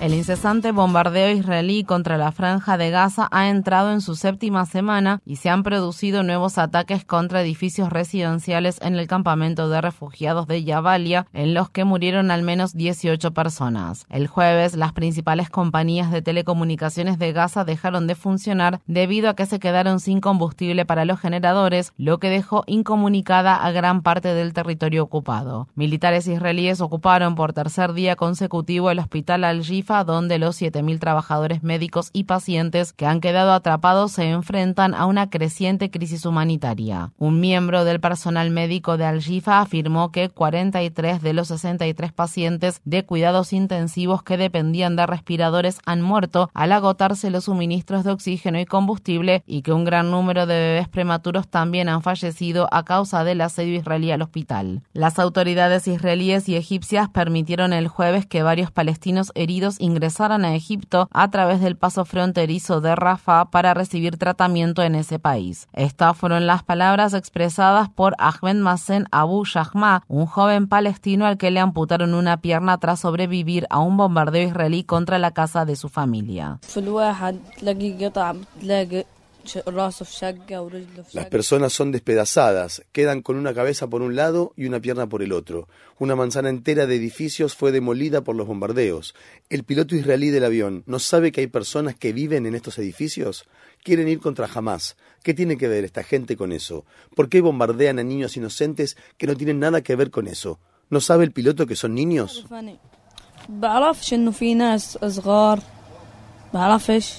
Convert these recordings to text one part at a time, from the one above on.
El incesante bombardeo israelí contra la franja de Gaza ha entrado en su séptima semana y se han producido nuevos ataques contra edificios residenciales en el campamento de refugiados de Yavalia, en los que murieron al menos 18 personas. El jueves, las principales compañías de telecomunicaciones de Gaza dejaron de funcionar debido a que se quedaron sin combustible para los generadores, lo que dejó incomunicada a gran parte del territorio ocupado. Militares israelíes ocuparon por tercer día consecutivo el hospital Al-Jif donde los 7.000 trabajadores médicos y pacientes que han quedado atrapados se enfrentan a una creciente crisis humanitaria. Un miembro del personal médico de Al-Jifa afirmó que 43 de los 63 pacientes de cuidados intensivos que dependían de respiradores han muerto al agotarse los suministros de oxígeno y combustible y que un gran número de bebés prematuros también han fallecido a causa del asedio israelí al hospital. Las autoridades israelíes y egipcias permitieron el jueves que varios palestinos heridos ingresaran a Egipto a través del paso fronterizo de Rafah para recibir tratamiento en ese país. Estas fueron las palabras expresadas por Ahmed Masen Abu Shahma, un joven palestino al que le amputaron una pierna tras sobrevivir a un bombardeo israelí contra la casa de su familia. Las personas son despedazadas, quedan con una cabeza por un lado y una pierna por el otro. Una manzana entera de edificios fue demolida por los bombardeos. El piloto israelí del avión no sabe que hay personas que viven en estos edificios. Quieren ir contra Hamas. ¿Qué tiene que ver esta gente con eso? ¿Por qué bombardean a niños inocentes que no tienen nada que ver con eso? ¿No sabe el piloto que son niños?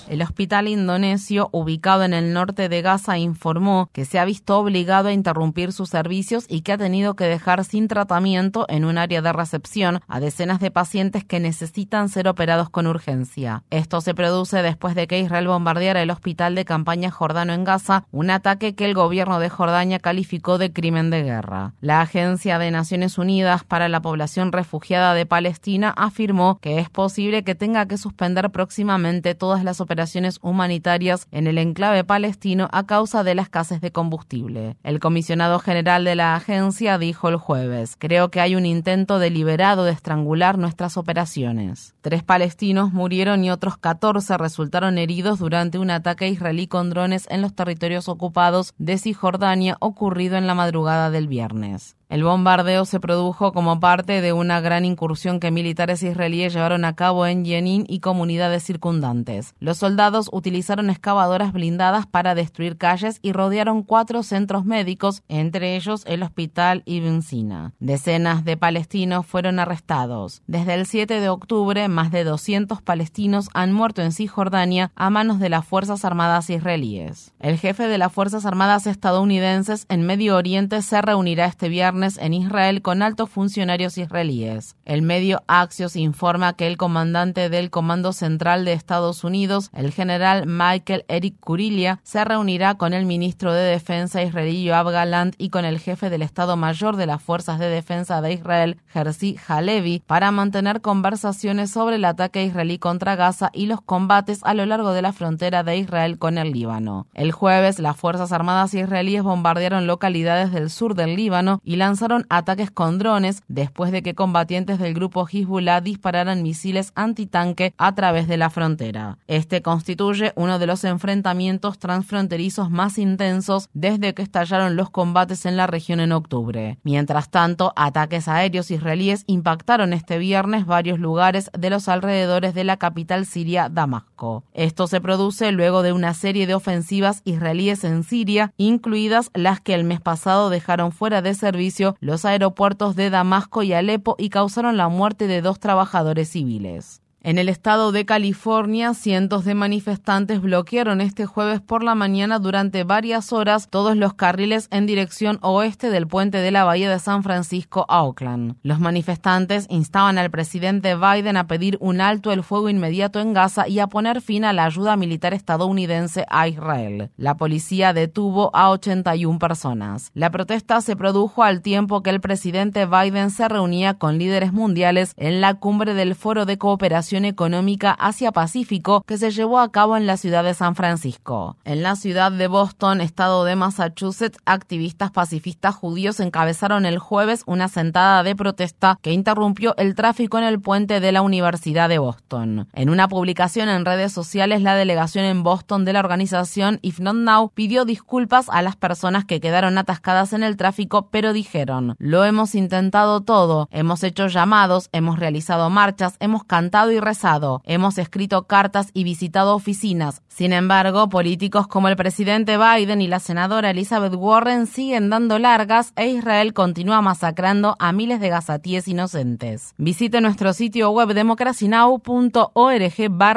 El hospital indonesio, ubicado en el norte de Gaza, informó que se ha visto obligado a interrumpir sus servicios y que ha tenido que dejar sin tratamiento en un área de recepción a decenas de pacientes que necesitan ser operados con urgencia. Esto se produce después de que Israel bombardeara el hospital de campaña jordano en Gaza, un ataque que el gobierno de Jordania calificó de crimen de guerra. La Agencia de Naciones Unidas para la Población Refugiada de Palestina afirmó que es posible que tenga que suspender próximamente todas las operaciones humanitarias en el enclave palestino a causa de la escasez de combustible. El comisionado general de la agencia dijo el jueves, creo que hay un intento deliberado de estrangular nuestras operaciones. Tres palestinos murieron y otros 14 resultaron heridos durante un ataque israelí con drones en los territorios ocupados de Cisjordania ocurrido en la madrugada del viernes. El bombardeo se produjo como parte de una gran incursión que militares israelíes llevaron a cabo en Jenin y comunidades circundantes. Los soldados utilizaron excavadoras blindadas para destruir calles y rodearon cuatro centros médicos, entre ellos el hospital Ibn Sina. Decenas de palestinos fueron arrestados. Desde el 7 de octubre, más de 200 palestinos han muerto en Cisjordania a manos de las Fuerzas Armadas israelíes. El jefe de las Fuerzas Armadas estadounidenses en Medio Oriente se reunirá este viernes en Israel con altos funcionarios israelíes. El medio Axios informa que el comandante del Comando Central de Estados Unidos, el general Michael Eric Kurilia, se reunirá con el ministro de Defensa israelí Yoav Galant y con el jefe del Estado Mayor de las Fuerzas de Defensa de Israel, Herzi Halevi, para mantener conversaciones sobre el ataque israelí contra Gaza y los combates a lo largo de la frontera de Israel con el Líbano. El jueves, las Fuerzas Armadas israelíes bombardearon localidades del sur del Líbano y la lanzaron ataques con drones después de que combatientes del grupo Hezbollah dispararan misiles antitanque a través de la frontera. Este constituye uno de los enfrentamientos transfronterizos más intensos desde que estallaron los combates en la región en octubre. Mientras tanto, ataques aéreos israelíes impactaron este viernes varios lugares de los alrededores de la capital siria Damasco. Esto se produce luego de una serie de ofensivas israelíes en Siria, incluidas las que el mes pasado dejaron fuera de servicio los aeropuertos de Damasco y Alepo y causaron la muerte de dos trabajadores civiles. En el estado de California, cientos de manifestantes bloquearon este jueves por la mañana durante varias horas todos los carriles en dirección oeste del puente de la Bahía de San Francisco a Oakland. Los manifestantes instaban al presidente Biden a pedir un alto el fuego inmediato en Gaza y a poner fin a la ayuda militar estadounidense a Israel. La policía detuvo a 81 personas. La protesta se produjo al tiempo que el presidente Biden se reunía con líderes mundiales en la cumbre del Foro de Cooperación Económica Asia-Pacífico que se llevó a cabo en la ciudad de San Francisco. En la ciudad de Boston, estado de Massachusetts, activistas pacifistas judíos encabezaron el jueves una sentada de protesta que interrumpió el tráfico en el puente de la Universidad de Boston. En una publicación en redes sociales, la delegación en Boston de la organización If Not Now pidió disculpas a las personas que quedaron atascadas en el tráfico, pero dijeron, lo hemos intentado todo, hemos hecho llamados, hemos realizado marchas, hemos cantado y rezado, hemos escrito cartas y visitado oficinas. Sin embargo, políticos como el presidente Biden y la senadora Elizabeth Warren siguen dando largas e Israel continúa masacrando a miles de gazatíes inocentes. Visite nuestro sitio web democracynow.org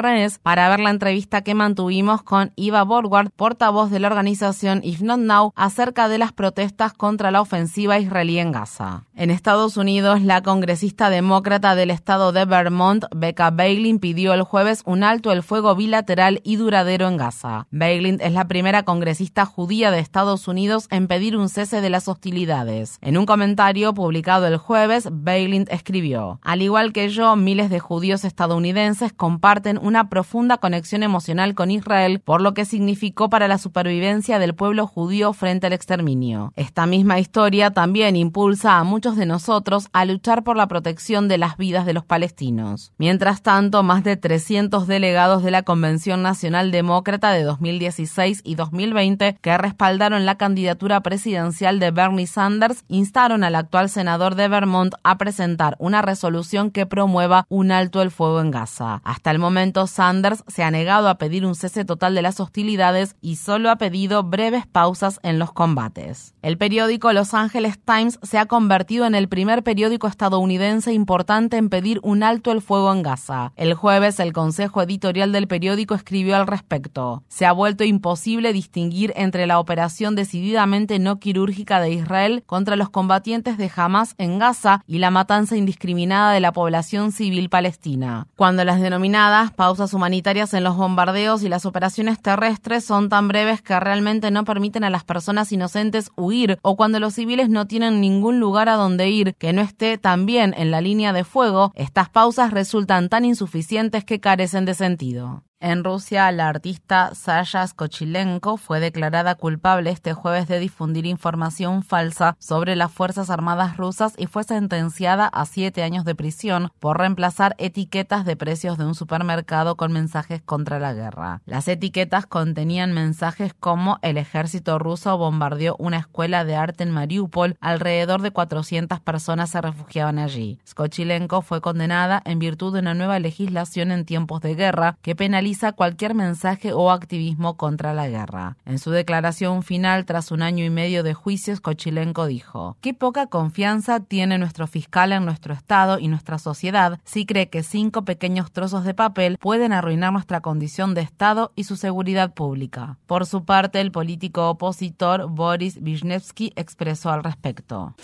es para ver la entrevista que mantuvimos con Eva Borgward, portavoz de la organización If Not Now, acerca de las protestas contra la ofensiva israelí en Gaza. En Estados Unidos, la congresista demócrata del estado de Vermont, Becca Bailin pidió el jueves un alto el fuego bilateral y duradero en Gaza. Bailin es la primera congresista judía de Estados Unidos en pedir un cese de las hostilidades. En un comentario publicado el jueves, Bailin escribió, al igual que yo, miles de judíos estadounidenses comparten una profunda conexión emocional con Israel por lo que significó para la supervivencia del pueblo judío frente al exterminio. Esta misma historia también impulsa a muchos de nosotros a luchar por la protección de las vidas de los palestinos. Mientras tanto, más de 300 delegados de la Convención Nacional Demócrata de 2016 y 2020 que respaldaron la candidatura presidencial de Bernie Sanders instaron al actual senador de Vermont a presentar una resolución que promueva un alto el fuego en Gaza. Hasta el momento, Sanders se ha negado a pedir un cese total de las hostilidades y solo ha pedido breves pausas en los combates. El periódico Los Angeles Times se ha convertido en el primer periódico estadounidense importante en pedir un alto el fuego en Gaza. El jueves, el consejo editorial del periódico escribió al respecto. Se ha vuelto imposible distinguir entre la operación decididamente no quirúrgica de Israel contra los combatientes de Hamas en Gaza y la matanza indiscriminada de la población civil palestina. Cuando las denominadas pausas humanitarias en los bombardeos y las operaciones terrestres son tan breves que realmente no permiten a las personas inocentes huir o cuando los civiles no tienen ningún lugar a donde ir que no esté también en la línea de fuego, estas pausas resultan tan insuficientes que carecen de sentido. En Rusia, la artista Sasha Skochilenko fue declarada culpable este jueves de difundir información falsa sobre las Fuerzas Armadas rusas y fue sentenciada a siete años de prisión por reemplazar etiquetas de precios de un supermercado con mensajes contra la guerra. Las etiquetas contenían mensajes como el ejército ruso bombardeó una escuela de arte en Mariupol, alrededor de 400 personas se refugiaban allí. Skochilenko fue condenada en virtud de una nueva legislación en tiempos de guerra que penaliza cualquier mensaje o activismo contra la guerra. En su declaración final, tras un año y medio de juicios, Kochilenko dijo, qué poca confianza tiene nuestro fiscal en nuestro Estado y nuestra sociedad si cree que cinco pequeños trozos de papel pueden arruinar nuestra condición de Estado y su seguridad pública. Por su parte, el político opositor Boris Wisniewski expresó al respecto.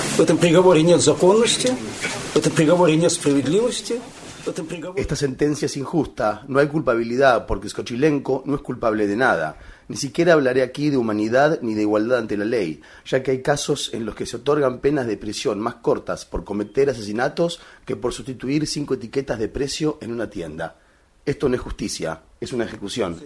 Esta sentencia es injusta, no hay culpabilidad porque Skochilenko no es culpable de nada. Ni siquiera hablaré aquí de humanidad ni de igualdad ante la ley, ya que hay casos en los que se otorgan penas de prisión más cortas por cometer asesinatos que por sustituir cinco etiquetas de precio en una tienda. Esto no es justicia, es una ejecución.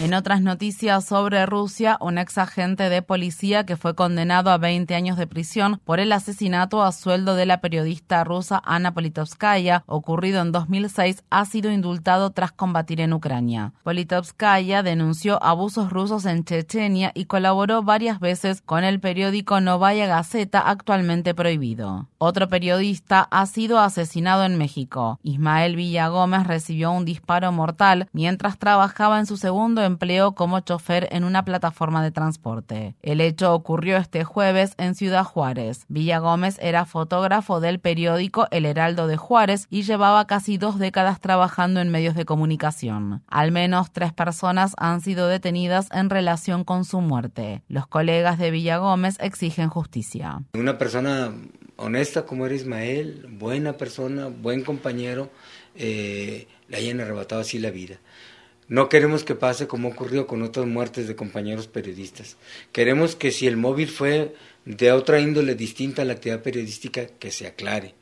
En otras noticias sobre Rusia, un ex agente de policía que fue condenado a 20 años de prisión por el asesinato a sueldo de la periodista rusa Ana Politovskaya, ocurrido en 2006, ha sido indultado tras combatir en Ucrania. Politovskaya denunció abusos rusos en Chechenia y colaboró varias veces con el periódico Novaya Gazeta, actualmente prohibido. Otro periodista ha sido asesinado en México. Ismael Villagómez recibió un disparo mortal mientras trabajaba en su segundo empleo como chofer en una plataforma de transporte. El hecho ocurrió este jueves en Ciudad Juárez. Villa Gómez era fotógrafo del periódico El Heraldo de Juárez y llevaba casi dos décadas trabajando en medios de comunicación. Al menos tres personas han sido detenidas en relación con su muerte. Los colegas de Villa Gómez exigen justicia. Una persona honesta como era Ismael, buena persona, buen compañero, eh, le hayan arrebatado así la vida. No queremos que pase como ocurrió con otras muertes de compañeros periodistas. Queremos que si el móvil fue de otra índole distinta a la actividad periodística, que se aclare.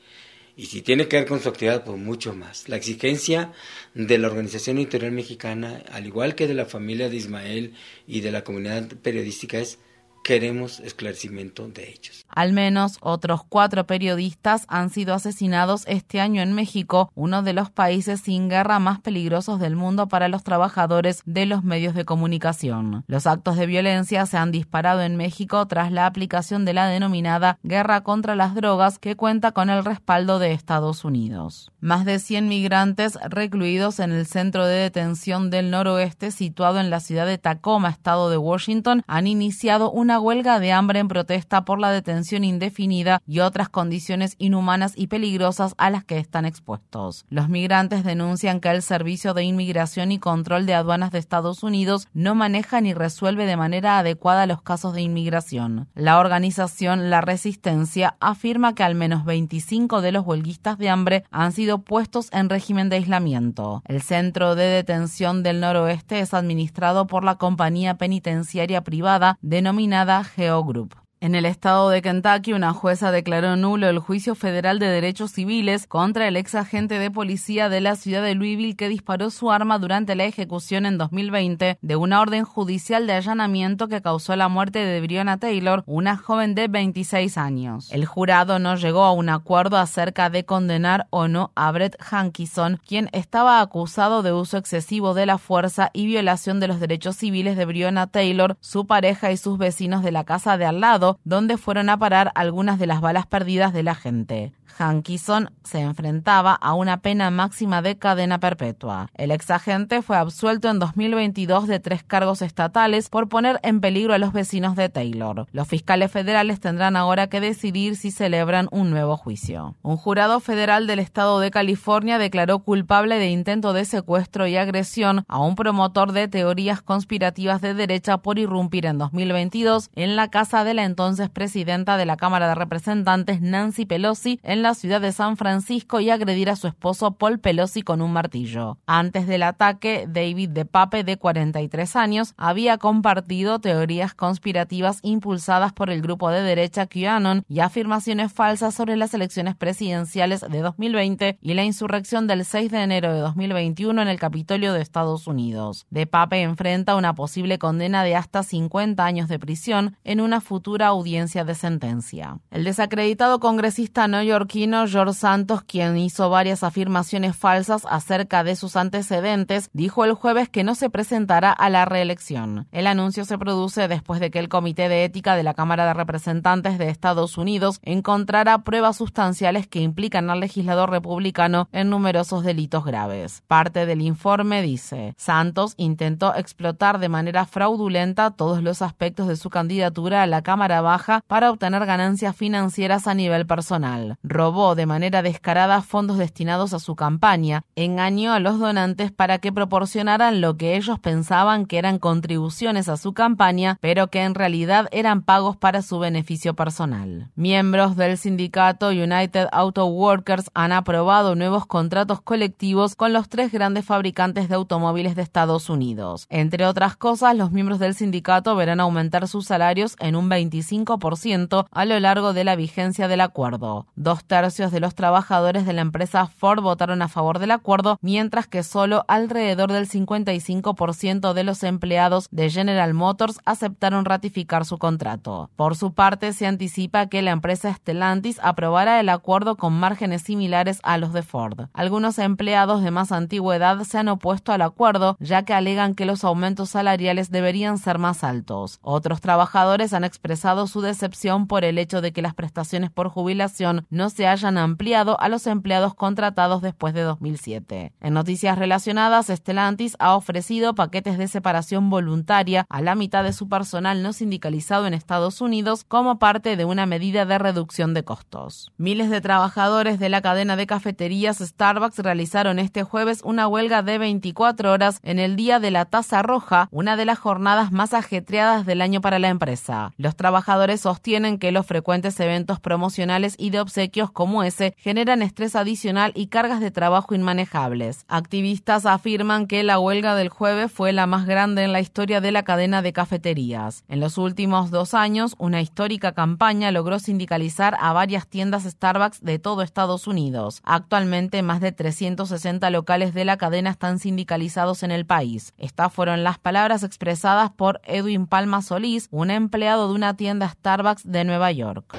Y si tiene que ver con su actividad, pues mucho más. La exigencia de la Organización Editorial Mexicana, al igual que de la familia de Ismael y de la comunidad periodística, es queremos esclarecimiento de hechos. Al menos otros cuatro periodistas han sido asesinados este año en México, uno de los países sin guerra más peligrosos del mundo para los trabajadores de los medios de comunicación. Los actos de violencia se han disparado en México tras la aplicación de la denominada guerra contra las drogas que cuenta con el respaldo de Estados Unidos. Más de 100 migrantes recluidos en el centro de detención del noroeste situado en la ciudad de Tacoma, estado de Washington, han iniciado una huelga de hambre en protesta por la detención indefinida y otras condiciones inhumanas y peligrosas a las que están expuestos. Los migrantes denuncian que el Servicio de Inmigración y Control de Aduanas de Estados Unidos no maneja ni resuelve de manera adecuada los casos de inmigración. La organización La Resistencia afirma que al menos 25 de los huelguistas de hambre han sido puestos en régimen de aislamiento. El centro de detención del noroeste es administrado por la compañía penitenciaria privada denominada Geogroup. En el estado de Kentucky, una jueza declaró nulo el juicio federal de derechos civiles contra el ex agente de policía de la ciudad de Louisville que disparó su arma durante la ejecución en 2020 de una orden judicial de allanamiento que causó la muerte de Breonna Taylor, una joven de 26 años. El jurado no llegó a un acuerdo acerca de condenar o no a Brett Hankison, quien estaba acusado de uso excesivo de la fuerza y violación de los derechos civiles de Breonna Taylor, su pareja y sus vecinos de la casa de al lado donde fueron a parar algunas de las balas perdidas de la gente. Hankison se enfrentaba a una pena máxima de cadena perpetua. El exagente fue absuelto en 2022 de tres cargos estatales por poner en peligro a los vecinos de Taylor. Los fiscales federales tendrán ahora que decidir si celebran un nuevo juicio. Un jurado federal del estado de California declaró culpable de intento de secuestro y agresión a un promotor de teorías conspirativas de derecha por irrumpir en 2022 en la casa de la entonces presidenta de la Cámara de Representantes Nancy Pelosi en la ciudad de San Francisco y agredir a su esposo Paul Pelosi con un martillo. Antes del ataque, David de Pape, de 43 años, había compartido teorías conspirativas impulsadas por el grupo de derecha QAnon y afirmaciones falsas sobre las elecciones presidenciales de 2020 y la insurrección del 6 de enero de 2021 en el Capitolio de Estados Unidos. De Pape enfrenta una posible condena de hasta 50 años de prisión en una futura audiencia de sentencia. El desacreditado congresista neoyorquino George Santos, quien hizo varias afirmaciones falsas acerca de sus antecedentes, dijo el jueves que no se presentará a la reelección. El anuncio se produce después de que el Comité de Ética de la Cámara de Representantes de Estados Unidos encontrara pruebas sustanciales que implican al legislador republicano en numerosos delitos graves. Parte del informe dice, Santos intentó explotar de manera fraudulenta todos los aspectos de su candidatura a la Cámara Baja para obtener ganancias financieras a nivel personal robó de manera descarada fondos destinados a su campaña, engañó a los donantes para que proporcionaran lo que ellos pensaban que eran contribuciones a su campaña, pero que en realidad eran pagos para su beneficio personal. Miembros del sindicato United Auto Workers han aprobado nuevos contratos colectivos con los tres grandes fabricantes de automóviles de Estados Unidos. Entre otras cosas, los miembros del sindicato verán aumentar sus salarios en un 25% a lo largo de la vigencia del acuerdo. Dos tercios de los trabajadores de la empresa Ford votaron a favor del acuerdo, mientras que solo alrededor del 55% de los empleados de General Motors aceptaron ratificar su contrato. Por su parte, se anticipa que la empresa Stellantis aprobará el acuerdo con márgenes similares a los de Ford. Algunos empleados de más antigüedad se han opuesto al acuerdo, ya que alegan que los aumentos salariales deberían ser más altos. Otros trabajadores han expresado su decepción por el hecho de que las prestaciones por jubilación no se hayan ampliado a los empleados contratados después de 2007. En noticias relacionadas, Stellantis ha ofrecido paquetes de separación voluntaria a la mitad de su personal no sindicalizado en Estados Unidos como parte de una medida de reducción de costos. Miles de trabajadores de la cadena de cafeterías Starbucks realizaron este jueves una huelga de 24 horas en el Día de la Taza Roja, una de las jornadas más ajetreadas del año para la empresa. Los trabajadores sostienen que los frecuentes eventos promocionales y de obsequios como ese generan estrés adicional y cargas de trabajo inmanejables. Activistas afirman que la huelga del jueves fue la más grande en la historia de la cadena de cafeterías. En los últimos dos años, una histórica campaña logró sindicalizar a varias tiendas Starbucks de todo Estados Unidos. Actualmente, más de 360 locales de la cadena están sindicalizados en el país. Estas fueron las palabras expresadas por Edwin Palma Solís, un empleado de una tienda Starbucks de Nueva York.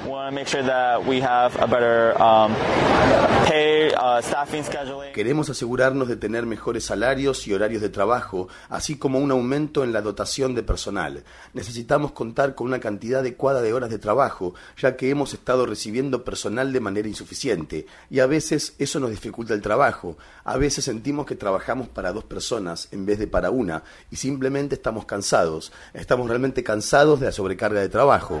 Queremos asegurarnos de tener mejores salarios y horarios de trabajo, así como un aumento en la dotación de personal. Necesitamos contar con una cantidad adecuada de horas de trabajo, ya que hemos estado recibiendo personal de manera insuficiente, y a veces eso nos dificulta el trabajo. A veces sentimos que trabajamos para dos personas en vez de para una, y simplemente estamos cansados. Estamos realmente cansados de la sobrecarga de trabajo.